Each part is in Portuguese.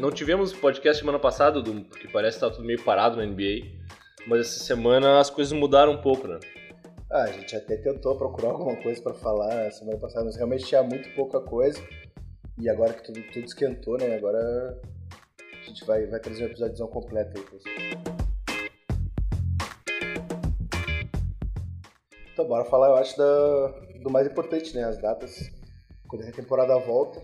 Não tivemos podcast semana passada, porque parece que tá tudo meio parado na NBA. Mas essa semana as coisas mudaram um pouco, né? Ah, a gente até tentou procurar alguma coisa para falar semana passada, mas realmente tinha muito pouca coisa. E agora que tudo, tudo esquentou, né? Agora a gente vai, vai trazer um episódio completo aí pra vocês. Então, bora falar, eu acho, da, do mais importante, né? As datas, quando a temporada volta,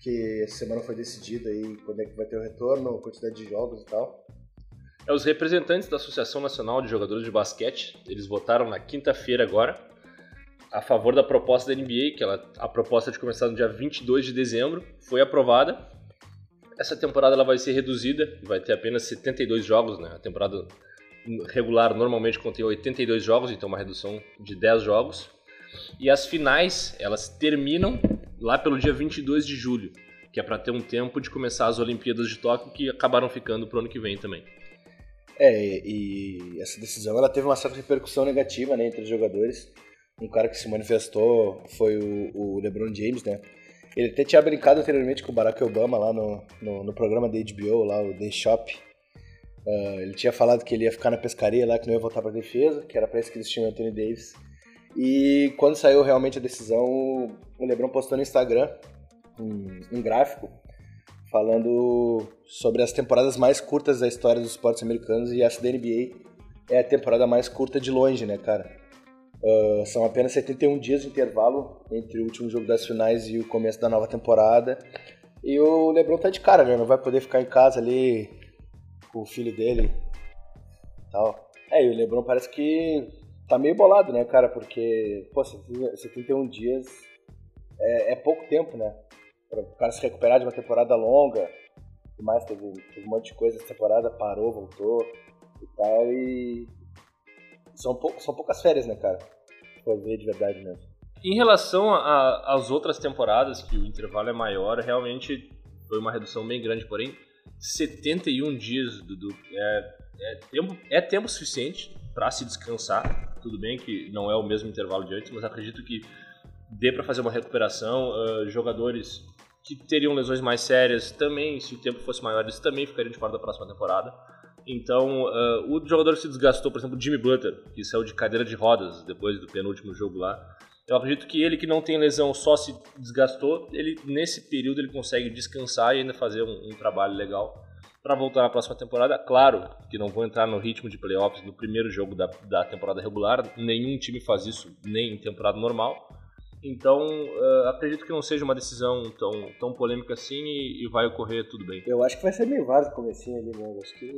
que essa semana foi decidida aí quando é que vai ter o retorno, quantidade de jogos e tal. É, os representantes da Associação Nacional de Jogadores de Basquete, eles votaram na quinta-feira agora a favor da proposta da NBA, que ela, a proposta de começar no dia 22 de dezembro foi aprovada. Essa temporada ela vai ser reduzida, vai ter apenas 72 jogos, né? A temporada regular normalmente contém 82 jogos, então uma redução de 10 jogos. E as finais, elas terminam lá pelo dia 22 de julho, que é para ter um tempo de começar as Olimpíadas de Tóquio, que acabaram ficando pro ano que vem também. É, e essa decisão ela teve uma certa repercussão negativa né, entre os jogadores. Um cara que se manifestou foi o, o LeBron James, né? Ele até tinha brincado anteriormente com o Barack Obama lá no, no, no programa da HBO, lá o The Shop. Uh, ele tinha falado que ele ia ficar na pescaria lá, que não ia voltar para defesa, que era para isso que eles tinham o Anthony Davis. E quando saiu realmente a decisão, o LeBron postou no Instagram um, um gráfico falando sobre as temporadas mais curtas da história dos esportes americanos e essa da NBA é a temporada mais curta de longe, né, cara? Uh, são apenas 71 dias de intervalo entre o último jogo das finais e o começo da nova temporada. E o LeBron tá de cara, né? Não vai poder ficar em casa ali com o filho dele tal. É, e o LeBron parece que tá meio bolado, né, cara? Porque, pô, 71 dias é, é pouco tempo, né? Para o cara se recuperar de uma temporada longa e mais, teve, teve um monte de coisa essa temporada, parou, voltou e tal, e são, pou, são poucas férias, né, cara? For ver de verdade mesmo. Em relação às outras temporadas, que o intervalo é maior, realmente foi uma redução bem grande, porém 71 dias, Dudu, é, é, tempo, é tempo suficiente para se descansar. Tudo bem que não é o mesmo intervalo de antes, mas acredito que dê para fazer uma recuperação. Uh, jogadores que teriam lesões mais sérias também, se o tempo fosse maior, eles também ficariam de fora da próxima temporada. Então, uh, o jogador que se desgastou, por exemplo, Jimmy Butler, que saiu de cadeira de rodas depois do penúltimo jogo lá. Eu acredito que ele que não tem lesão só se desgastou, ele nesse período ele consegue descansar e ainda fazer um, um trabalho legal para voltar na próxima temporada. Claro que não vou entrar no ritmo de playoffs no primeiro jogo da, da temporada regular, nenhum time faz isso nem em temporada normal. Então, uh, acredito que não seja uma decisão tão, tão polêmica assim e, e, vai ocorrer tudo bem. Eu acho que vai ser meio vaso o comecinho ali, né? Acho que,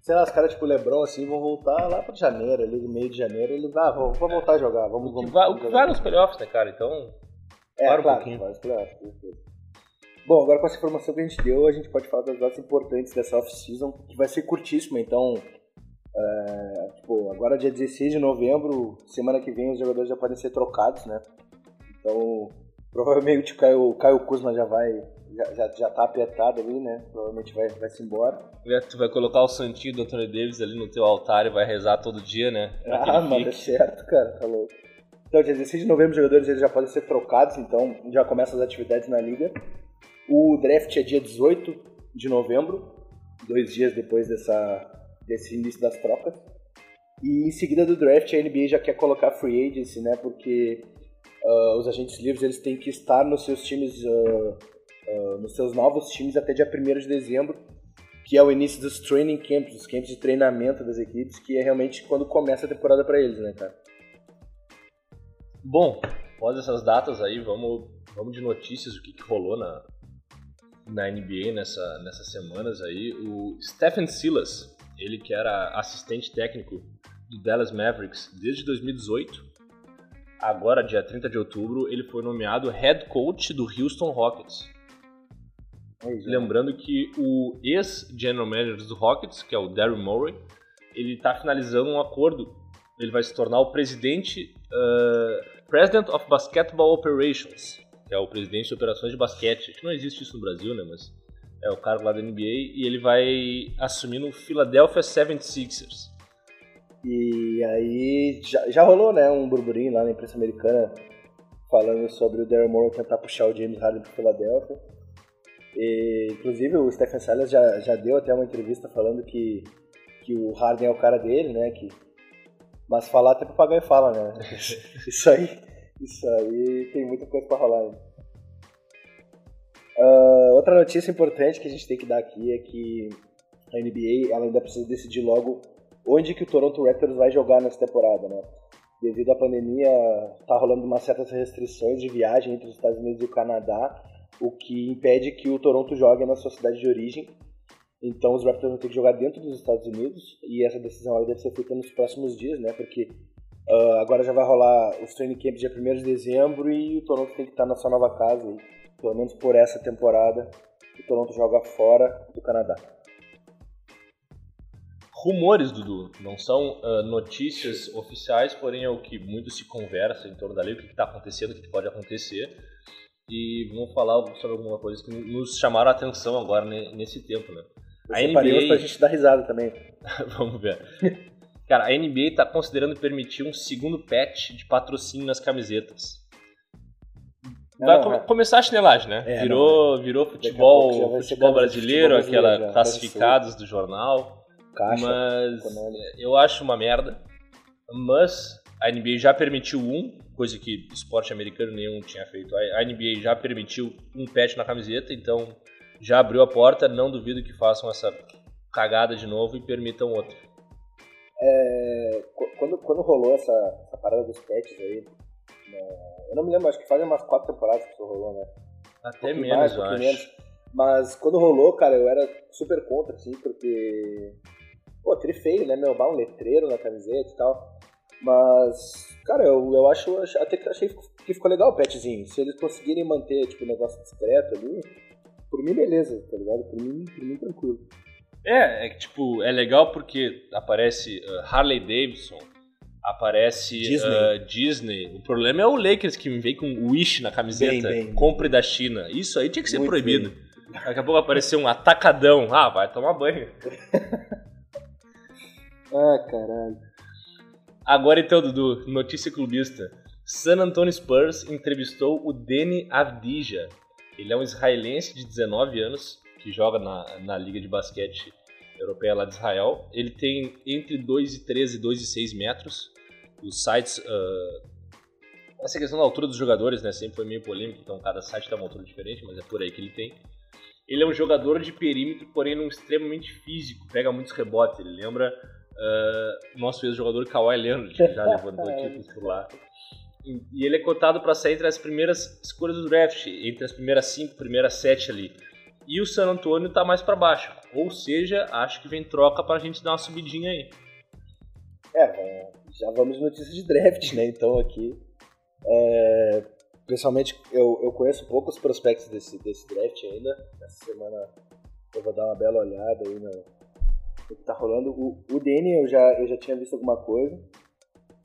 sei lá, os caras tipo Lebron assim vão voltar lá para janeiro, ali no meio de janeiro, ele ah, vou, vou voltar a jogar, vamos, vamos. Vai, vamos vai nos playoffs, né, cara? Então, é, para um claro, pouquinho. Vai nos playoffs, Bom, agora com essa informação que a gente deu, a gente pode falar das datas importantes dessa off-season, que vai ser curtíssima, então. É, tipo, agora dia 16 de novembro, semana que vem os jogadores já podem ser trocados, né? Então, provavelmente o Caio, Caio Kuzma já vai. Já, já, já tá apertado ali, né? Provavelmente vai, vai se embora. Tu vai colocar o santinho do Anthony Davis ali no teu altar e vai rezar todo dia, né? ah, mano, é certo, cara, tá louco. Então, dia 16 de novembro, os jogadores eles já podem ser trocados, então já começam as atividades na liga. O draft é dia 18 de novembro, dois dias depois dessa, desse início das trocas. E em seguida do draft, a NBA já quer colocar free agency, né? Porque uh, os agentes livres eles têm que estar nos seus times, uh, uh, nos seus novos times até dia 1 de dezembro, que é o início dos training camps, os camps de treinamento das equipes, que é realmente quando começa a temporada para eles, né, cara? Bom, após essas datas aí, vamos, vamos de notícias, o que, que rolou na, na NBA nessa, nessas semanas aí, o Stephen Silas, ele que era assistente técnico do Dallas Mavericks desde 2018, agora dia 30 de outubro, ele foi nomeado head coach do Houston Rockets. É Lembrando que o ex-general manager do Rockets, que é o Daryl Morey, ele está finalizando um acordo. Ele vai se tornar o presidente, uh, President of Basketball Operations, que é o presidente de operações de basquete. Que não existe isso no Brasil, né? Mas é o cargo lá da NBA e ele vai assumir no Philadelphia 76ers. E aí já, já rolou, né, um burburinho lá na imprensa americana falando sobre o Daryl Morey tentar puxar o James Harden pro Philadelphia. E, inclusive o Stephen Silas já, já deu até uma entrevista falando que, que o Harden é o cara dele, né? Que, mas falar até papagaio fala, né? isso aí, isso aí tem muita coisa para rolar ainda. Uh, outra notícia importante que a gente tem que dar aqui é que a NBA ela ainda precisa decidir logo onde que o Toronto Raptors vai jogar nessa temporada, né? Devido à pandemia, tá rolando umas certas restrições de viagem entre os Estados Unidos e o Canadá, o que impede que o Toronto jogue na sua cidade de origem. Então os Raptors vão ter que jogar dentro dos Estados Unidos e essa decisão deve ser feita nos próximos dias, né? Porque uh, agora já vai rolar os training camps dia 1 de dezembro e o Toronto tem que estar na sua nova casa, pelo menos por essa temporada. O Toronto joga fora do Canadá rumores, Dudu. Não são uh, notícias oficiais, porém é o que muito se conversa em torno da lei, o que está acontecendo, o que pode acontecer. E vamos falar sobre alguma coisa que nos chamaram a atenção agora nesse tempo, né? Eu a NBA... pra gente dar risada também. vamos ver. Cara, a NBA está considerando permitir um segundo patch de patrocínio nas camisetas. Vai não, é. começar a chinelagem, né? É, virou, não, virou futebol, futebol brasileiro, futebol brasileiro, aquela classificados do jornal. Caixa, mas eu acho uma merda. Mas a NBA já permitiu um, coisa que esporte americano nenhum tinha feito. A NBA já permitiu um patch na camiseta, então já abriu a porta. Não duvido que façam essa cagada de novo e permitam outro. É, quando, quando rolou essa, essa parada dos patches aí, né, eu não me lembro, acho que faz umas quatro temporadas que isso rolou, né? Até um menos, mais, eu acho. Menos. Mas quando rolou, cara, eu era super contra, assim, porque Pô, tri feio, né, meu? Um letreiro na camiseta e tal. Mas, cara, eu, eu acho, até que achei que ficou legal o petzinho. Se eles conseguirem manter, tipo, o negócio discreto ali, por mim, beleza, tá ligado? Por mim, por mim tranquilo. É, é que, tipo, é legal porque aparece uh, Harley Davidson, aparece Disney. Uh, Disney. O problema é o Lakers que vem com Wish na camiseta, bem, bem, compre bem. da China. Isso aí tinha que ser Muito proibido. Daqui a pouco apareceu um atacadão. Ah, vai tomar banho. Ah, caralho. Agora então, Dudu, notícia clubista. San Antonio Spurs entrevistou o Deni Avdija. Ele é um israelense de 19 anos que joga na, na Liga de Basquete Europeia lá de Israel. Ele tem entre 2,13 e 2,6 metros. Os sites. Uh, essa questão da altura dos jogadores, né? Sempre foi meio polêmico, então cada site dá uma altura diferente, mas é por aí que ele tem. Ele é um jogador de perímetro, porém um extremamente físico, pega muitos rebotes. Ele lembra uh, nosso ex-jogador Kawhi Leonard, que já levantou títulos por lá. E, e ele é cotado para sair entre as primeiras escolhas do draft, entre as primeiras cinco, primeiras sete ali. E o San Antonio está mais para baixo. Ou seja, acho que vem troca para a gente dar uma subidinha aí. É, já vamos notícias de draft, né? Então aqui. É, pessoalmente, eu, eu conheço poucos prospectos desse, desse draft ainda. Essa semana eu vou dar uma bela olhada aí no, o que tá rolando. O, o Danny eu já, eu já tinha visto alguma coisa.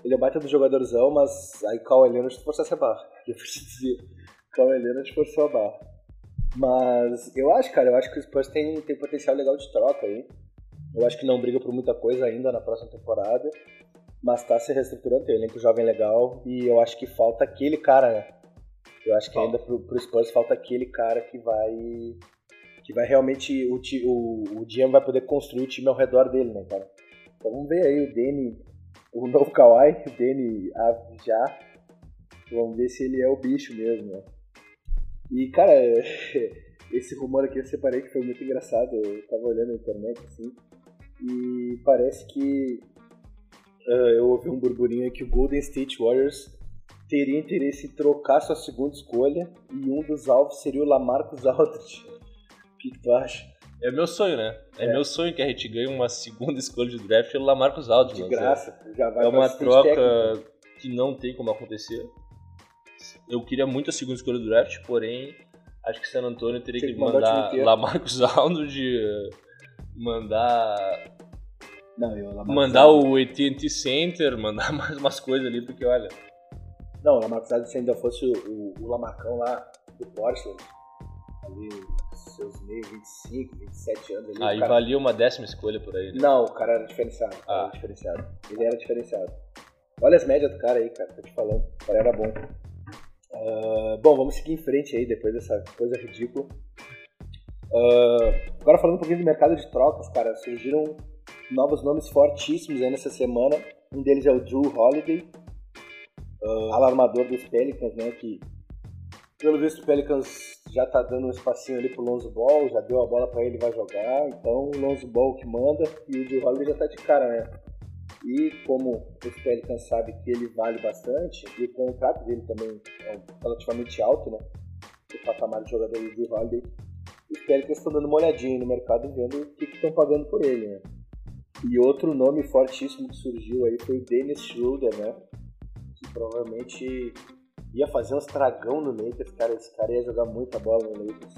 Ele é baita do jogadorzão, mas aí Kawhi Leonard forçasse a barra. Eu preciso dizer, Kawhi Leonard forçou a barra. Mas eu acho, cara, eu acho que o Spurs tem, tem potencial legal de troca aí. Eu acho que não briga por muita coisa ainda na próxima temporada, mas tá se reestruturando, tem um elenco jovem legal e eu acho que falta aquele cara, né? Eu acho que ainda pro, pro Spurs falta aquele cara que vai que vai realmente o, o, o GM vai poder construir o time ao redor dele, né, cara? Então vamos ver aí o Danny, o novo Kawhi, o Danny já. Vamos ver se ele é o bicho mesmo, né? E, cara, esse rumor aqui eu separei que foi muito engraçado. Eu tava olhando na internet assim. E parece que uh, eu ouvi um burburinho que o Golden State Warriors teria interesse em trocar sua segunda escolha e um dos alvos seria o Lamarcus Aldridge que, que tu acha? É meu sonho, né? É, é, meu sonho que a gente ganhe uma segunda escolha de draft pelo Lamarcus Aldridge. De graça, já vai É uma troca técnico. que não tem como acontecer. Eu queria muito a segunda escolha do draft, porém acho que San Antonio teria que, que mandar Lamarcus Aldridge, mandar não, eu, mandar o AT&T Center, mandar mais umas coisas ali, porque olha... Não, o Lamarcus Aldridge se ainda fosse o, o, o Lamarcão lá do Portland, ali seus meio 25, 27 anos. Ali, Aí cara... valia uma décima escolha por aí, né? Não, o cara era diferenciado. Ah. Era diferenciado. Ele era diferenciado. Olha as médias do cara aí, cara, tô te falando. O cara era bom. Uh, bom, vamos seguir em frente aí, depois dessa coisa ridícula. Uh, agora falando um pouquinho do mercado de trocas, cara, surgiram novos nomes fortíssimos aí nessa semana. Um deles é o Drew Holiday, uh, alarmador dos Pelicans, né? Que pelo visto o Pelicans já tá dando um espacinho ali pro Lonzo Ball, já deu a bola para ele vai jogar. Então o Lonzo Ball que manda e o Drew Holiday já tá de cara, né? E como os Pelicans sabe que ele vale bastante, e o contrato dele também é relativamente alto, né? O patamar de jogador do Drew Holiday, os Pelicans estão dando uma olhadinha no mercado vendo o que estão pagando por ele, né? E outro nome fortíssimo que surgiu aí foi o Dennis Schroeder, né? Que provavelmente ia fazer um estragão no Lakers, cara. Esse cara ia jogar muita bola no Lakers.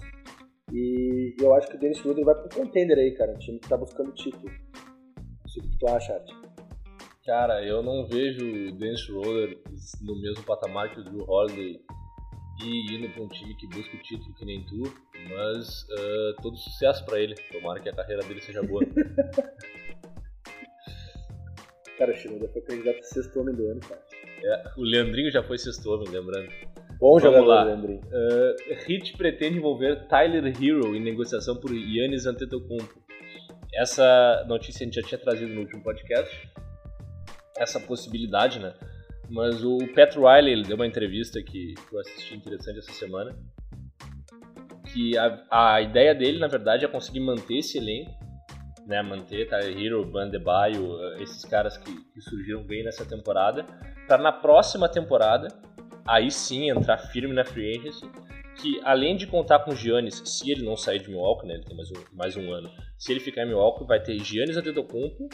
E eu acho que o Dennis Schroeder vai pro contender aí, cara. Um time que tá buscando título. Não sei o que tu acha, Art. Cara, eu não vejo o Dennis Schroeder no mesmo patamar que o Drew Holiday e indo para um time que busca o título que nem tu, mas uh, todo sucesso para ele. Tomara que a carreira dele seja boa. cara, o Schroeder foi candidato a sexto homem do ano, cara. É, o Leandrinho já foi sexto homem, lembrando. Bom Vamos jogador, lá. Leandrinho. Uh, Hit pretende envolver Tyler Hero em negociação por Yannis Antetokounmpo. Essa notícia a gente já tinha trazido no último podcast. Essa possibilidade, né? Mas o Pat Riley ele deu uma entrevista que eu assisti interessante essa semana. Que a, a ideia dele, na verdade, é conseguir manter esse elenco, né? Manter Tyler Hero, Bandebaio, esses caras que, que surgiram bem nessa temporada, para na próxima temporada aí sim entrar firme na free agency. Que além de contar com Giannis, se ele não sair de Milwaukee, né? Ele tem mais um, mais um ano. Se ele ficar em Milwaukee, vai ter Giannis Antetokounmpo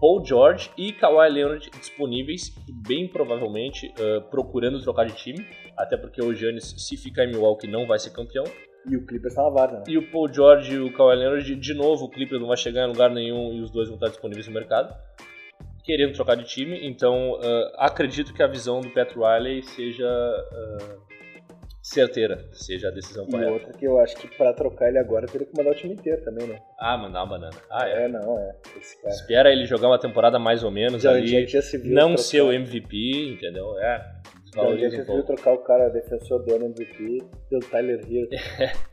Paul George e Kawhi Leonard disponíveis, bem provavelmente uh, procurando trocar de time, até porque o Giannis, se ficar em Milwaukee, não vai ser campeão. E o Clippers tá na vaga, né? E o Paul George e o Kawhi Leonard, de novo, o Clippers não vai chegar em lugar nenhum e os dois vão estar disponíveis no mercado, querendo trocar de time. Então, uh, acredito que a visão do Pat Riley seja uh, certeira, seja a decisão correta. E outra que eu acho que para trocar ele agora teria que mandar o time inteiro também, né? Ah, mandar uma banana. Ah, é? É, não, é. Espera ele jogar uma temporada mais ou menos já, ali, já se viu não trocar. ser o MVP, entendeu? É. Já, já um viu trocar o cara defensor do MVP pelo Tyler Hill.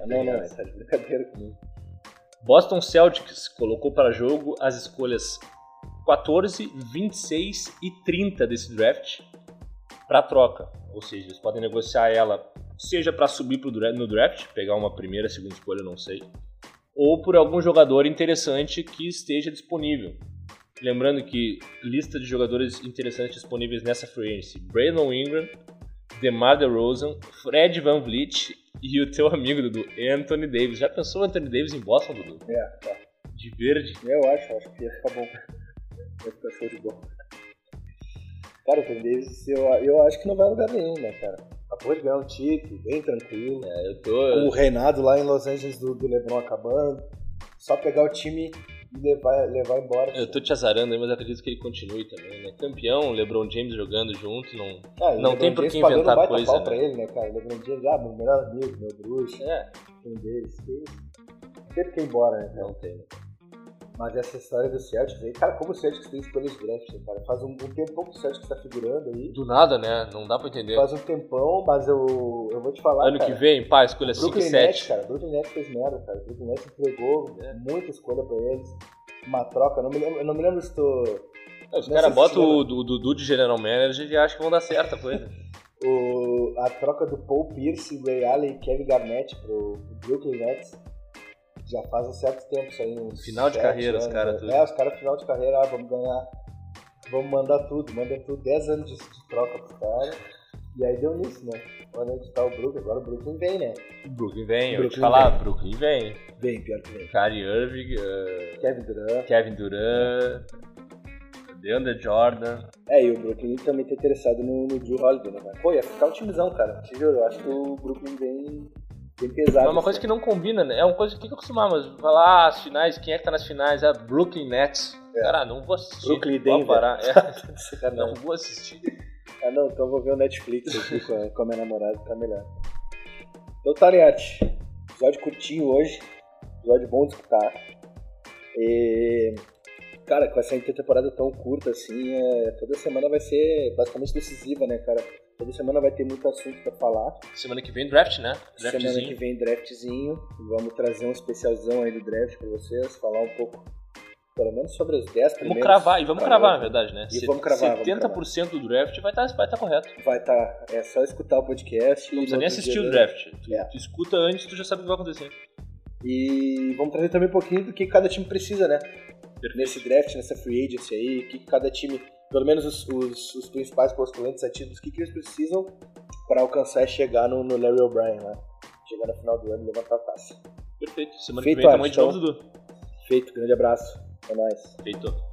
ah, não, não, é. tá de brincadeira comigo. Boston Celtics colocou para jogo as escolhas 14, 26 e 30 desse draft para troca. Ou seja, eles podem negociar ela seja para subir pro draft, no draft, pegar uma primeira, segunda escolha, não sei, ou por algum jogador interessante que esteja disponível. Lembrando que lista de jogadores interessantes disponíveis nessa free agency: Braylon Ingram, DeMar DeRozan, Fred Van Vliet e o teu amigo Dudu, Anthony Davis. Já pensou o Anthony Davis em Boston, Dudu? É, tá. De verde? Eu acho, acho que ia ficar bom. Ia ficar show de bola. Cara, o Anthony Davis, eu, eu acho que não vai a lugar nenhum, né, cara? Acabou de ganhar um título, bem tranquilo. É, eu tô. O reinado lá em Los Angeles do, do LeBron acabando. Só pegar o time e levar, levar embora. Eu tô te azarando aí, mas acredito que ele continue também, né? Campeão, LeBron James jogando junto, não, ah, não tem por que inventar coisa. Né? pra ele, né, cara? LeBron James, ah, meu melhor amigo, meu bruxo. É. Um deles. Não tem por que ir embora, né? Não tem. Mas essa história do Celtics aí, cara, como o Celtics tem escolhas de draft, cara? Faz um, um tempão que o Celtics tá figurando aí. Do nada, né? Não dá pra entender. Faz um tempão, mas eu, eu vou te falar. Ano cara, que vem, pá, escolha 5 e 7. Nets, cara, Brooklyn Nets fez merda, cara. Brooklyn Nets entregou é. muita escolha pra eles. Uma troca, não me lembro, não me lembro se tô. É, os caras botam o Dudu de General Manager e acham que vão dar certo a coisa. o, a troca do Paul Pierce, Ray Allen e Kevin Garnett pro, pro Brooklyn Nets já faz um certo tempo isso aí. Uns final de carreira, anos, os caras. É, os caras final de carreira, ah, vamos ganhar, vamos mandar tudo, manda tudo, 10 anos de, de troca pro cara. E aí deu nisso, né? Olha onde tá o Brooklyn, agora o Brooklyn vem, né? O Brooklyn vem, eu vou te falar, vem. Brooklyn vem. Bem, pior que vem. Kyrie Irving, uh, Kevin Durant. Kevin Durant. DeAndre Jordan. É, e o Brooklyn também tá interessado no, no Drew Holiday, né? Pô, ia ficar um timezão, cara. Te juro, eu acho que o Brooklyn vem bem pesado. É uma coisa assim. que não combina, né? É uma coisa que eu acostumar, mas falar ah, as finais, quem é que tá nas finais? É Brooklyn Nets. É. Cara, não vou assistir. Brooklyn Denver. Parar. É. não vou assistir. Ah não, então vou ver o Netflix aqui com, a, com a minha namorada, tá melhor. Então tá, Liate. Episódio curtinho hoje. Episódio bom de escutar. E... cara, com essa intertemporada tão curta assim, é, toda semana vai ser basicamente decisiva, né, cara? Toda semana vai ter muito assunto pra falar. Semana que vem draft, né? Semana que vem draftzinho. Vamos trazer um especialzão aí do draft pra vocês, falar um pouco, pelo menos sobre os 10 primeiros. Vamos cravar, e vamos cravar, na verdade, né? E vamos cravar, vamos 70% do draft vai estar vai tá correto. Vai estar, tá, é só escutar o podcast. Não precisa nem assistir o draft. Tu, é. tu escuta antes, tu já sabe o que vai acontecer. E vamos trazer também um pouquinho do que cada time precisa, né? Perfeito. Nesse draft, nessa free agency aí, o que cada time, pelo menos os, os, os principais postulantes ativos, o que, que eles precisam para alcançar e chegar no, no Larry O'Brien, né? Chegar no final do ano e levantar a taça. Perfeito. Semana Feito, que vem tamo de novo, Dudu. Feito. Grande abraço. É nóis. Feito.